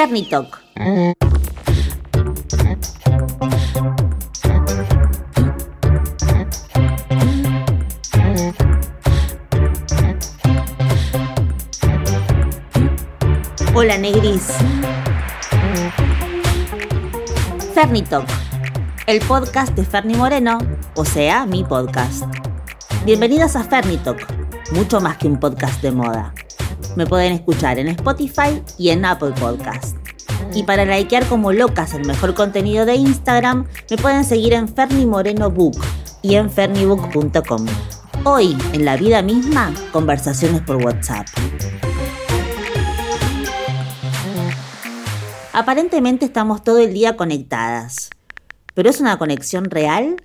Fernitok. Hola Negris. Fernitok, el podcast de Ferni Moreno, o sea, mi podcast. Bienvenidas a Fernitok, mucho más que un podcast de moda. Me pueden escuchar en Spotify y en Apple Podcast. Y para likear como locas el mejor contenido de Instagram, me pueden seguir en Ferni Moreno Book y en fernibook.com. Hoy, en la vida misma, conversaciones por WhatsApp. Aparentemente estamos todo el día conectadas. ¿Pero es una conexión real?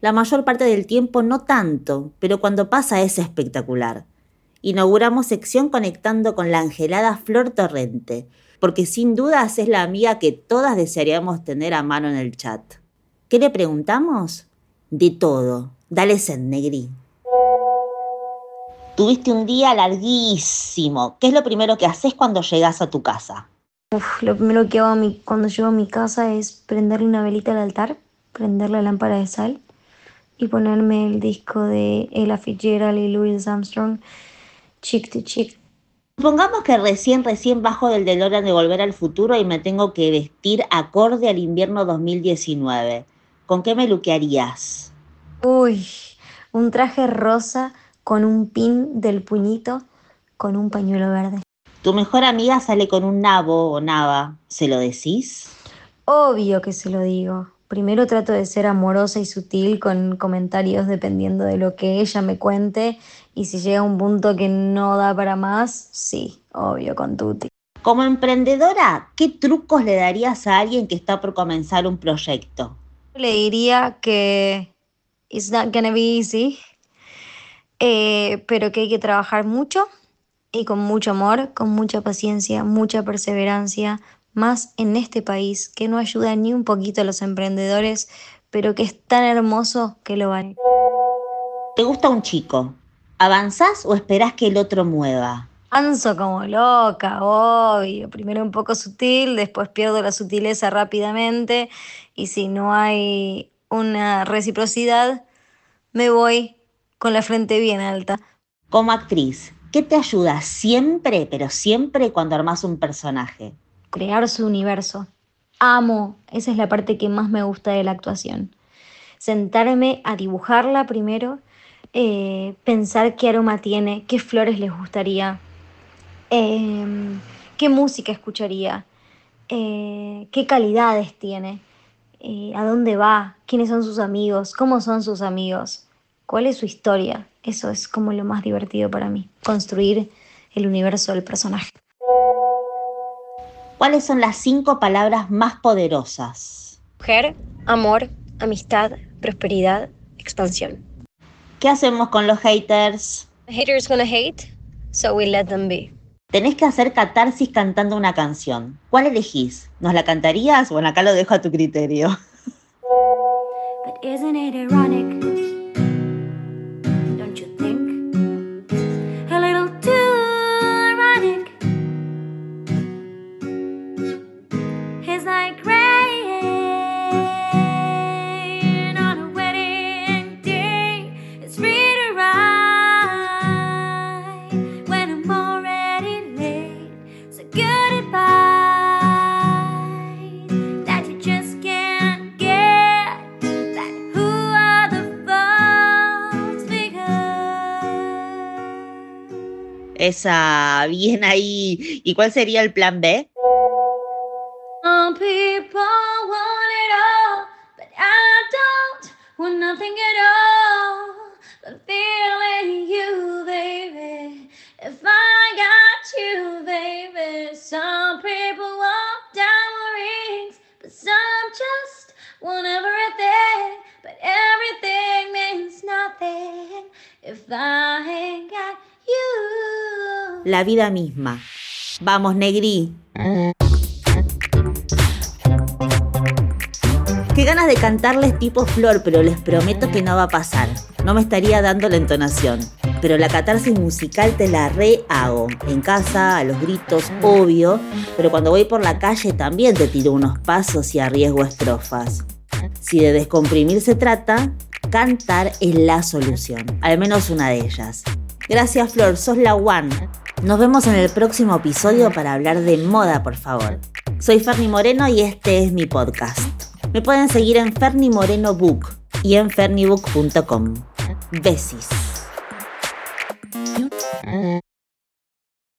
La mayor parte del tiempo no tanto, pero cuando pasa es espectacular. Inauguramos sección conectando con la angelada Flor Torrente, porque sin dudas es la amiga que todas desearíamos tener a mano en el chat. ¿Qué le preguntamos? De todo. Dale sed, negri. Tuviste un día larguísimo. ¿Qué es lo primero que haces cuando llegas a tu casa? Uf, lo primero que hago a mi, cuando llego a mi casa es prenderle una velita al altar, prender la lámpara de sal y ponerme el disco de Ella Fitzgerald y Louis Armstrong, Chick to Chick. Supongamos que recién, recién bajo del DeLorean de Volver al Futuro y me tengo que vestir acorde al invierno 2019. ¿Con qué me luquearías? Uy, un traje rosa con un pin del puñito con un pañuelo verde. Tu mejor amiga sale con un nabo o nava, ¿se lo decís? Obvio que se lo digo. Primero trato de ser amorosa y sutil con comentarios dependiendo de lo que ella me cuente y si llega a un punto que no da para más, sí, obvio, con Tuti. Como emprendedora, ¿qué trucos le darías a alguien que está por comenzar un proyecto? Le diría que it's not gonna be easy, eh, pero que hay que trabajar mucho y con mucho amor, con mucha paciencia, mucha perseverancia, más en este país que no ayuda ni un poquito a los emprendedores, pero que es tan hermoso que lo vale. ¿Te gusta un chico? ¿Avanzás o esperás que el otro mueva? Anso como loca, obvio. Primero un poco sutil, después pierdo la sutileza rápidamente y si no hay una reciprocidad, me voy con la frente bien alta. Como actriz, ¿qué te ayuda siempre, pero siempre cuando armas un personaje? Crear su universo. Amo, esa es la parte que más me gusta de la actuación. Sentarme a dibujarla primero, eh, pensar qué aroma tiene, qué flores les gustaría, eh, qué música escucharía, eh, qué calidades tiene, eh, a dónde va, quiénes son sus amigos, cómo son sus amigos, cuál es su historia. Eso es como lo más divertido para mí, construir el universo del personaje. ¿Cuáles son las cinco palabras más poderosas? Mujer, amor, amistad, prosperidad, expansión. ¿Qué hacemos con los haters? Haters gonna hate, so we let them be. Tenés que hacer catarsis cantando una canción. ¿Cuál elegís? ¿Nos la cantarías? Bueno, acá lo dejo a tu criterio. But isn't it ironic? Esa, bien ahí. ¿Y cuál sería el plan B? Some. La vida misma. Vamos, Negri. Qué ganas de cantarles tipo flor, pero les prometo que no va a pasar. No me estaría dando la entonación. pero la catarsis musical te la re hago. En casa, a los gritos, obvio, pero cuando voy por la calle también te tiro unos pasos y arriesgo estrofas. Si de descomprimir se trata, cantar es la solución, al menos una de ellas. Gracias Flor, sos la one. Nos vemos en el próximo episodio para hablar de moda, por favor. Soy Ferni Moreno y este es mi podcast. Me pueden seguir en Ferni Moreno Book y en fernibook.com. Besis.